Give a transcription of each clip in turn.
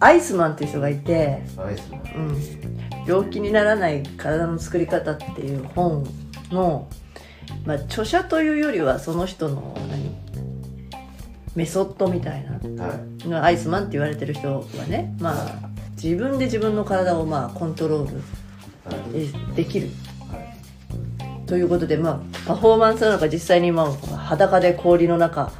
アイスマンっていう人がいて、アイスマン。うん、病気にならない体の作り方っていう本の、まあ、著者というよりはその人の何メソッドみたいなはい。のアイスマンって言われてる人はね、まあ、自分で自分の体をまあコントロールはい。でできる。はいということで、まあ、パフォーマンスなのか実際に今裸で氷の中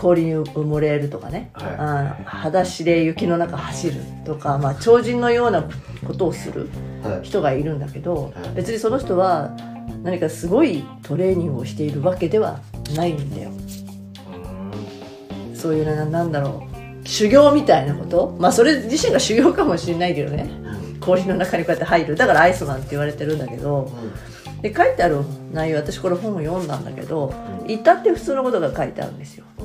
氷に埋もれるとかね、はい。裸足で雪の中走るとか、まあ、超人のようなことをするはい。人がいるんだけどはい。別にその人は何かすごいトレーニングをしているわけではないんだよ。うそういうななんだろう。修行みたいなこと？まあそれ自身が修行かもしれないけどね。氷の中にこうやって入る。だからアイスマンって言われてるんだけど。うんで書いてある内容私これ本を読んだんだけど至って普通のことが書いてあるんですよ。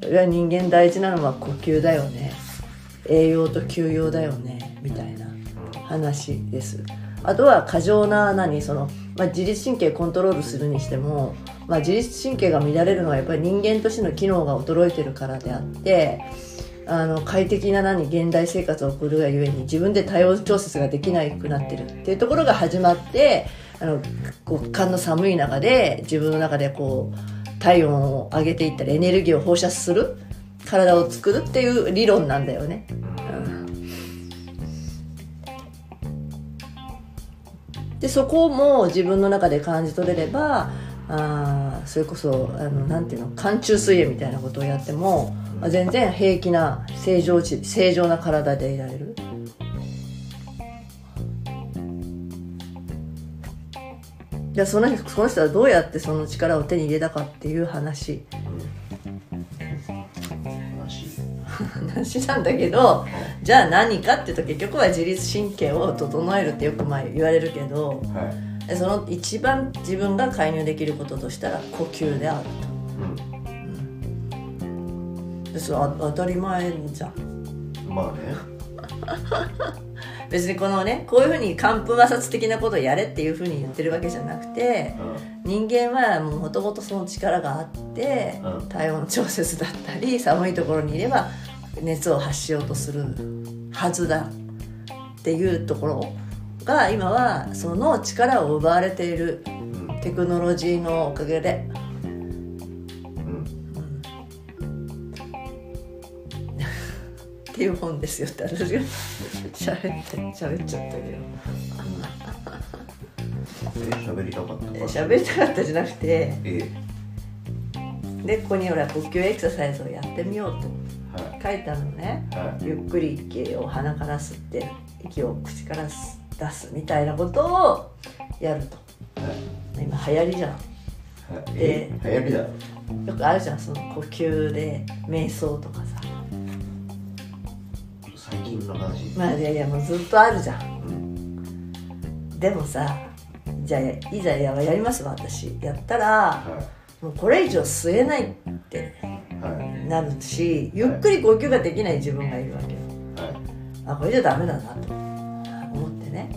人間大事なのは呼吸だよね。栄養と休養だよね。みたいな話です。あとは過剰な何その、まあ、自律神経コントロールするにしても、まあ、自律神経が乱れるのはやっぱり人間としての機能が衰えてるからであってあの快適な何現代生活を送るがゆえに自分で体温調節ができなくなってるっていうところが始まってあの極寒の寒い中で自分の中でこう体温を上げていったりエネルギーを放射する体を作るっていう理論なんだよね。でそこも自分の中で感じ取れればあそれこそあのなんていうの寒中水泳みたいなことをやっても、全然平気な正常値正常な体でいられる。じゃあそのその人はどうやってその力を手に入れたかっていう話。話。なんだけどじゃあ何かっていうと結局は自律神経を整えるってよくまあ言われるけどはい。でその一番自分が介入できることとしたら呼吸であるうんそれは当たり前じゃん。まあね。別にこのねこういうふうに寒風摩擦的なことをやれっていうふうに言ってるわけじゃなくて人間はもともとその力があってうん。体温調節だったり寒いところにいれば熱を発しようとするはずだ。っていうところが今はその力を奪われているうん。テクノロジーのおかげでっていう本ですよって私が 喋って喋っちゃったけど。え喋りたかった。え喋りたかったじゃなくてえ。でここにほら呼吸エクササイズをやってみようと。はい。書いてあるのね。はい。ゆっくり息を鼻から吸って息を口から出すみたいなことをやると。はい。今流行りじゃん。はい。でえ流行りだ。ろよくあるじゃん。その呼吸で瞑想とかさ最近の話。まあいやいやもうずっとあるじゃん。うん。でもさじゃあいざややりますわ私。やったらはもうこれ以上吸えないっていはい。なるしゆっくり呼吸ができない自分がいるわけよ。はい。あこれじゃダメだなと。思ってね、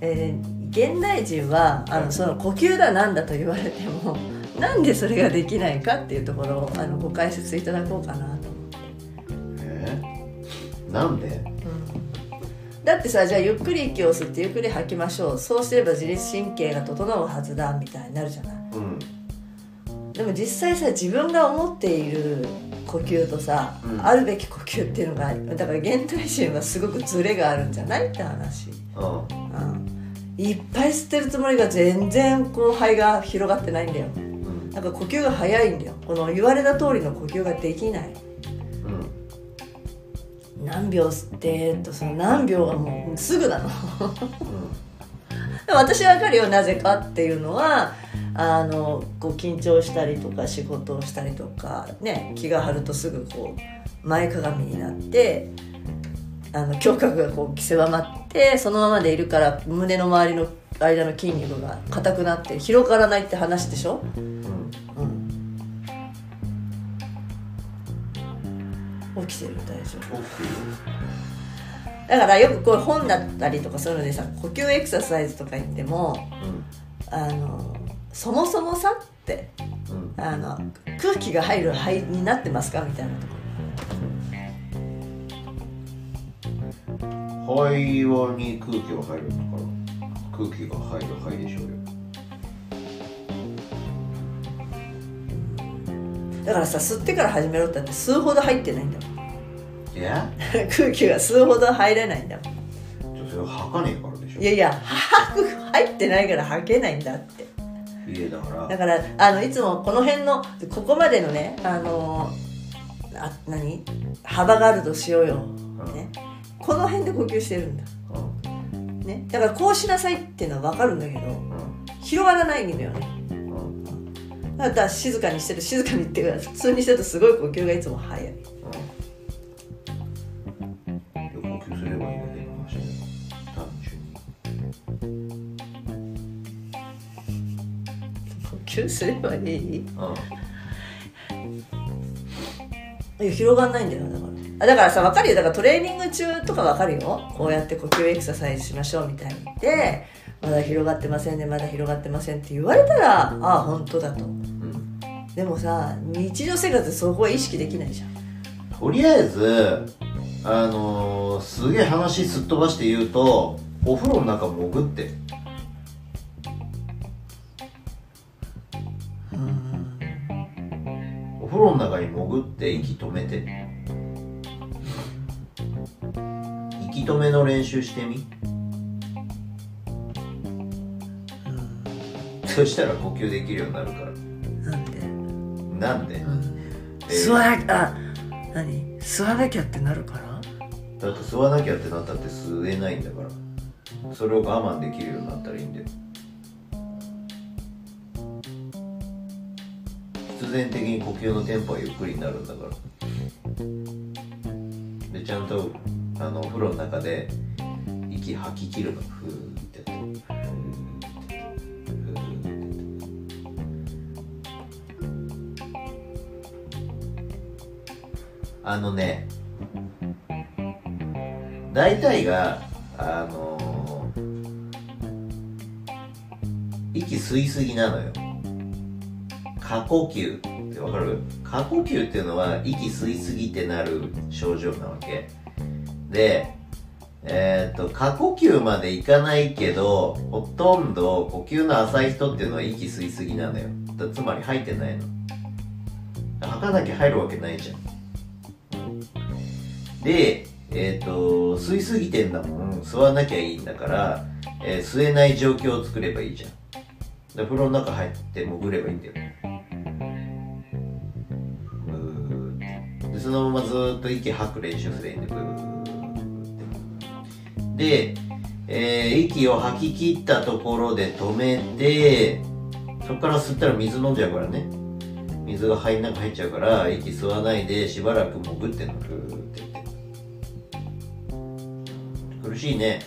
えー現代人はあのその呼吸だなんだと言われてもなんでそれができないかっていうところをあのご解説いただこうかななんで？だってさじゃあゆっくり息を吸ってゆっくり吐きましょう。そうすれば自律神経が整うはずだみたいになるじゃない。うん。でも実際さ自分が思っている呼吸とさ、うん。あるべき呼吸っていうのがだから現代人はすごくズレがあるんじゃないって話、うん。うん、いっぱい吸ってるつもりが全然こう肺が広がってないんだよ。うん。なんか呼吸が早いんだよ。この言われた通りの呼吸ができない。うん何秒吸ってとその何秒がもうすぐなの。うん。私は分かるよなぜかっていうのはあのこう緊張したりとか仕事をしたりとかね気が張るとすぐこう前かがみになってあの胸郭がこう狭まってそのままでいるから胸の周りの間の筋肉が硬くなって広がらないって話でしょ、きてるみたいでだからよくこう本だったりとかそういうのでさ呼吸エクササイズとか言っても、うん、あのそもそもさって、うん、あの空気が入る肺になってますかみたいなとこ。肺はに空気が入るから空気が入る肺でしょうよ。だからさ吸ってから始めろってって吸うほど入ってないんだもんや空気が吸うほど入れないんだもん。それは吐かねえからでしょ。いやいや吐く入ってないから吐けないんだって。いやだから。だからあのいつもこの辺のここまでのねあのあ何？幅があるとしようよ、ね、この辺で呼吸してるんだ、うん。ね、だからこうしなさいっていうのは分かるんだけどうん。広がらないんだよね。うん。だから静かにしてる静かにっていうか普通にしてるとすごい呼吸がいつも速い呼吸すればいい？にうん。広がんないんだよだから。あだからさ分かるよ。だからトレーニング中とか分かるよ。こうやって呼吸エクササイズしましょうみたいに。言ってまだ広がってませんねまだ広がってませんって言われたらああ本当だと。うん。でもさ日常生活でそこは意識できないじゃん。とりあえずあのー、すげえ話すっ飛ばして言うとお風呂の中潜ってお風呂の中に潜って息止めて。息止めの練習してみ。そしたら呼吸できるようになるから。なんで、なんで、えー。吸わなきゃあ何？吸わなきゃってなるから？だって吸わなきゃってなったって吸えないんだから。それを我慢できるようになったらいいんだよ然的に呼吸のテンポはゆっくりになるんだから。でちゃんとあのお風呂の中で息吐き切るの。ふーってやって。ふーってふーって。あのね大体があの息吸いすぎなのよ。過呼吸ってわかる？過呼吸っていうのは息吸いすぎてなる症状なわけ。でえっ、と過呼吸までいかないけどほとんど呼吸の浅い人っていうのは息吸いすぎなのよ。つまり吐いてないの。吐かなきゃ入るわけないじゃん。で、えっ、と、吸いすぎてんだもん、吸わなきゃいいんだから、えー吸えない状況を作ればいいじゃん。で、風呂の中入って潜ればいいんだよ。そのままずっと息吐く練習すればいいんで、ブーって。で、えー息を吐き切ったところで止めて、そこから吸ったら水飲んじゃうからね。水が肺の中入っちゃうから息吸わないでしばらく潜ってんのふーって。苦しいね。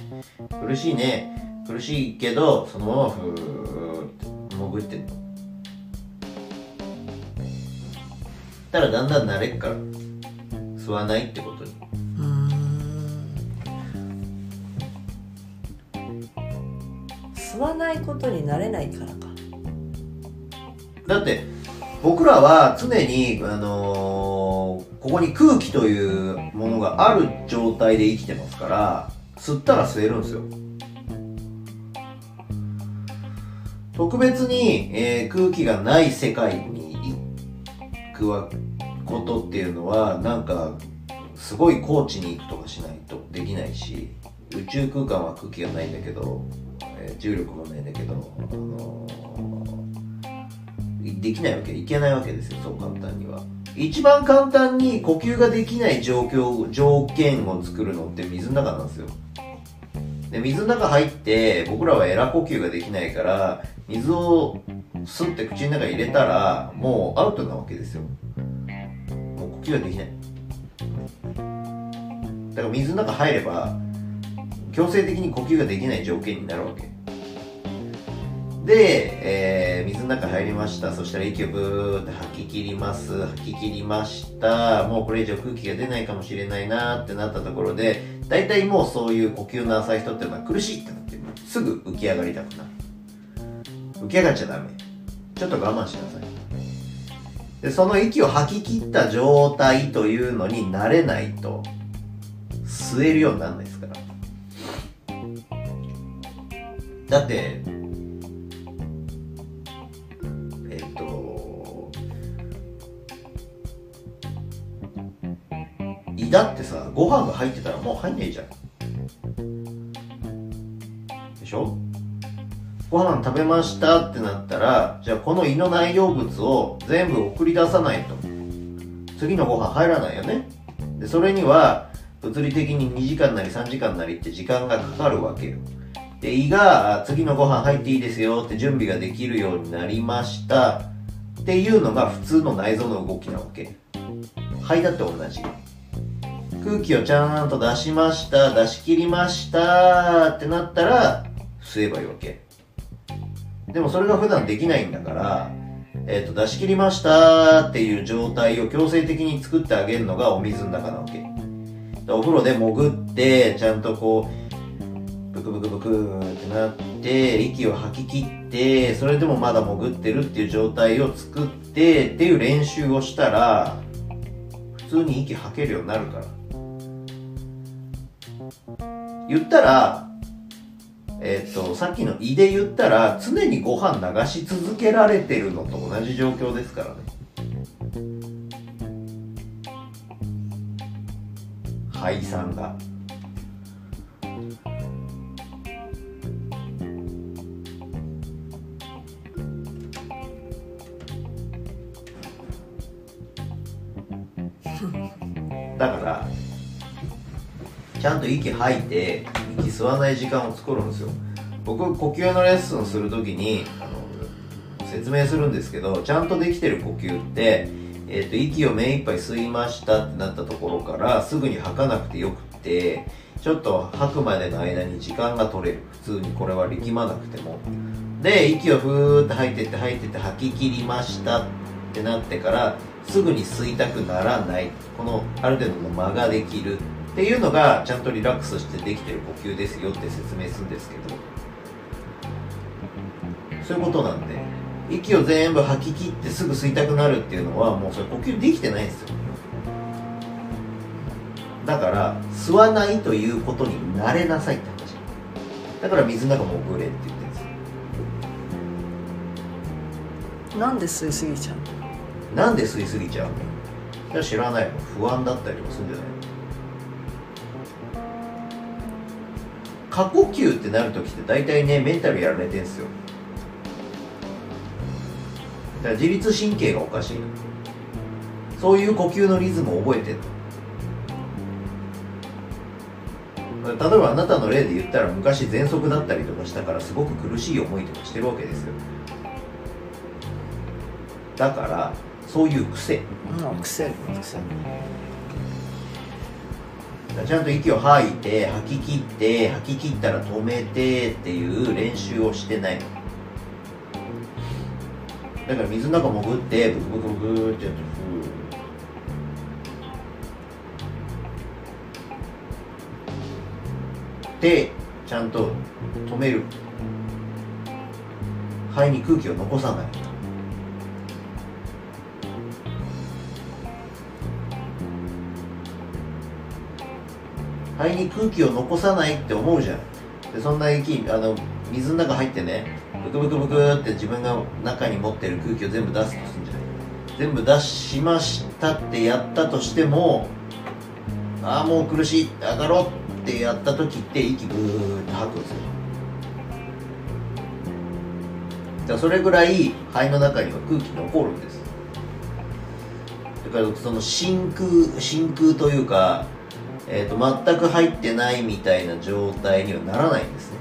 苦しいね。苦しいけどそのままふーって潜ってんのたらだんだん慣れっから。吸わないってことに。うーん。吸わないことになれないからか。だって僕らは常に、あのーここに空気というものがある状態で生きてますから吸ったら吸えるんですよ。特別に、えー空気がない世界に行くわことっていうのはなんかすごい高地に行くとかしないとできないし宇宙空間は空気がないんだけど、え重力もないんだけど、あのーできないわけいけないわけですよそう簡単には。一番簡単に呼吸ができない状況条件を作るのって水の中なんですよ。で水の中入って僕らはエラ呼吸ができないから水を吸って口の中に入れたらもうアウトなわけですよ。もう呼吸ができない。だから水の中入れば強制的に呼吸ができない条件になるわけ。で、えー水の中入りました。そしたら息をブーって吐き切ります。吐き切りました。もうこれ以上空気が出ないかもしれないなってなったところで大体もうそういう呼吸の浅い人っていうのは苦しいってなってすぐ浮き上がりたくなる。浮き上がっちゃダメ。ちょっと我慢しなさい。でその息を吐き切った状態というのに慣れないと吸えるようにならないですから。だってえっと胃だってさご飯が入ってたらもう入んねえじゃん。ご飯食べましたってなったらじゃあこの胃の内容物を全部送り出さないと。次のご飯入らないよね。でそれには物理的に2時間なり3時間なりって時間がかかるわけよ。で胃が次のご飯入っていいですよって準備ができるようになりました。っていうのが普通の内臓の動きなわけ。肺だって同じ。空気をちゃんと出しました出し切りましたってなったら吸えばいいわけ。でもそれが普段できないんだから、えっ、と、出し切りましたっていう状態を強制的に作ってあげるのがお水の中なわけ。お風呂で潜って、ちゃんとこう、ブクブクブクってなって、息を吐き切って、それでもまだ潜ってるっていう状態を作ってっていう練習をしたら、普通に息吐けるようになるから。言ったら、えっとさっきの胃で言ったら常にご飯流し続けられてるのと同じ状況ですからね。肺酸が。だからちゃんと息吐いて息吸わない時間を作るんですよ。僕呼吸のレッスンするときにあの説明するんですけどちゃんとできてる呼吸って、えー、と息を目いっぱい吸いましたってなったところからすぐに吐かなくてよくってちょっと吐くまでの間に時間が取れる。普通にこれは力まなくても。で息をふーって吐いてって吐いてって吐き切りましたってなってからすぐに吸いたくならない。このある程度の間ができる。っていうのがちゃんとリラックスしてできてる呼吸ですよって説明するんですけど。そういうことなんで息を全部吐き切ってすぐ吸いたくなるっていうのはもうそれ呼吸できてないんですよ。だから吸わないということに慣れなさいって話。だから水の中潜れって言ってるんですよ。なんで吸いすぎちゃうの？なんで吸いすぎちゃうの？知らない。の不安だったりとかするんじゃない？過呼吸ってなるときって大体ねメンタルやられてんすよ。だから自律神経がおかしい。そういう呼吸のリズムを覚えてんの。例えばあなたの例で言ったら昔喘息だったりとかしたからすごく苦しい思いとかしてるわけですよ。だからそういう癖。うん癖癖ちゃんと息を吐いて吐き切って吐き切ったら止めてっていう練習をしてないだから水の中潜ってブクブクブクってやってふー。でちゃんと止める。肺に空気を残さない。肺に空気を残さないって思うじゃん。でそんな息あの水の中入ってねブクブクブクって自分が中に持ってる空気を全部出すとするんじゃない。全部出しましたってやったとしてもああもう苦しい上がろうってやった時って息ブーって吐くんですよ。だからそれぐらい肺の中には空気残るんです。だからその真空真空というかえー、と全く入ってないみたいな状態にはならないんですね。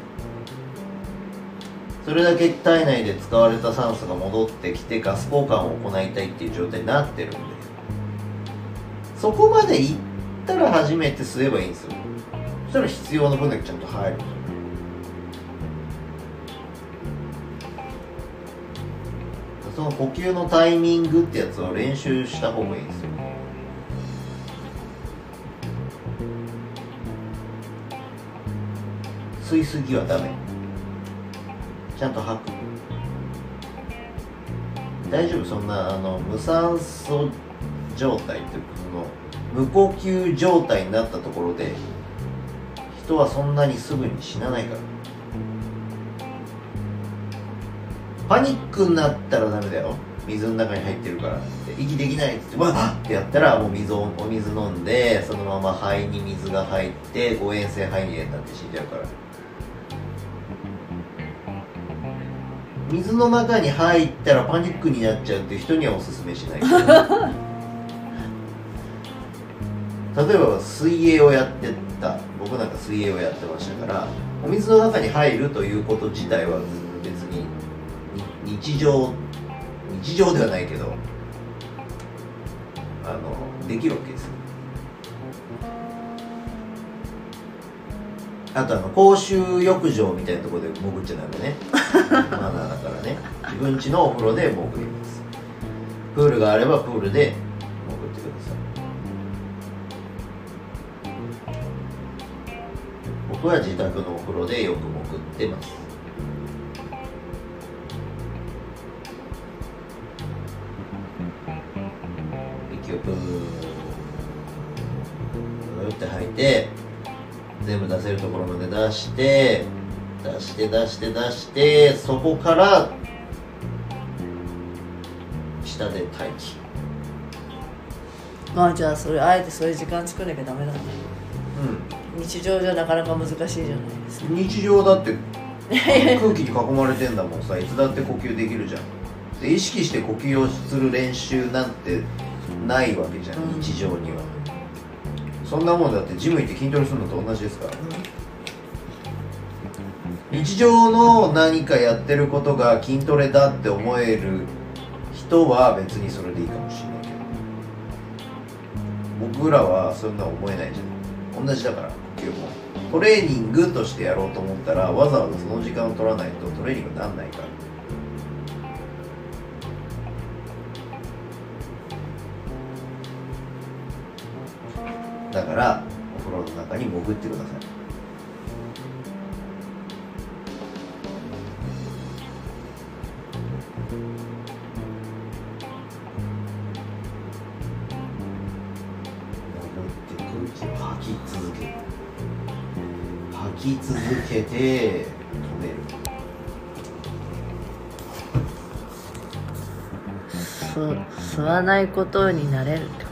それだけ体内で使われた酸素が戻ってきてガス交換を行いたいっていう状態になってるんで。そこまでいったら初めて吸えばいいんですよ。そしたら必要な分だけちゃんと入る。その呼吸のタイミングってやつを練習した方がいいんですよ。吸いすぎはダメ。ちゃんと吐く。大丈夫？そんなあの無酸素状態っていうかその無呼吸状態になったところで人はそんなにすぐに死なないから。パニックになったらダメだよ。水の中に入ってるからって。息できないって言ってわっってやったらもう水をお水飲んでそのまま肺に水が入って誤嚥性肺炎になって死んじゃうから。水の中に入ったらパニックになっちゃうっていう人にはおすすめしない。例えば水泳をやってた。僕なんか水泳をやってましたからお水の中に入るということ自体は別に日常日常ではないけどあのできるわけですあとあの公衆浴場みたいなところで潜っちゃダメね。マナーだからね。自分家のお風呂で潜ります。プールがあればプールで潜ってください。僕は自宅のお風呂でよく潜ってます。息をプーって吐いて全部出せるところまで出して出して出して出してそこから下で待機。まあじゃあそれあえてそういう時間作んなきゃダメなんだう日常じゃなかなか難しいじゃないですか。ん日常だって 空気に囲まれてんだもんさ。いつだって呼吸できるじゃん。で意識して呼吸をする練習なんてないわけじゃん、うん。日常にはそんなもんだってジム行って筋トレするのと同じですから。日常の何かやってることが筋トレだって思える人は別にそれでいいかもしれないけど。僕らはそんな思えないじゃん。同じだから。呼吸もトレーニングとしてやろうと思ったらわざわざその時間を取らないとトレーニングにならないから。だからお風呂の中に潜ってください。吐き続ける。吐き続けて止める。す吸わないことになれるって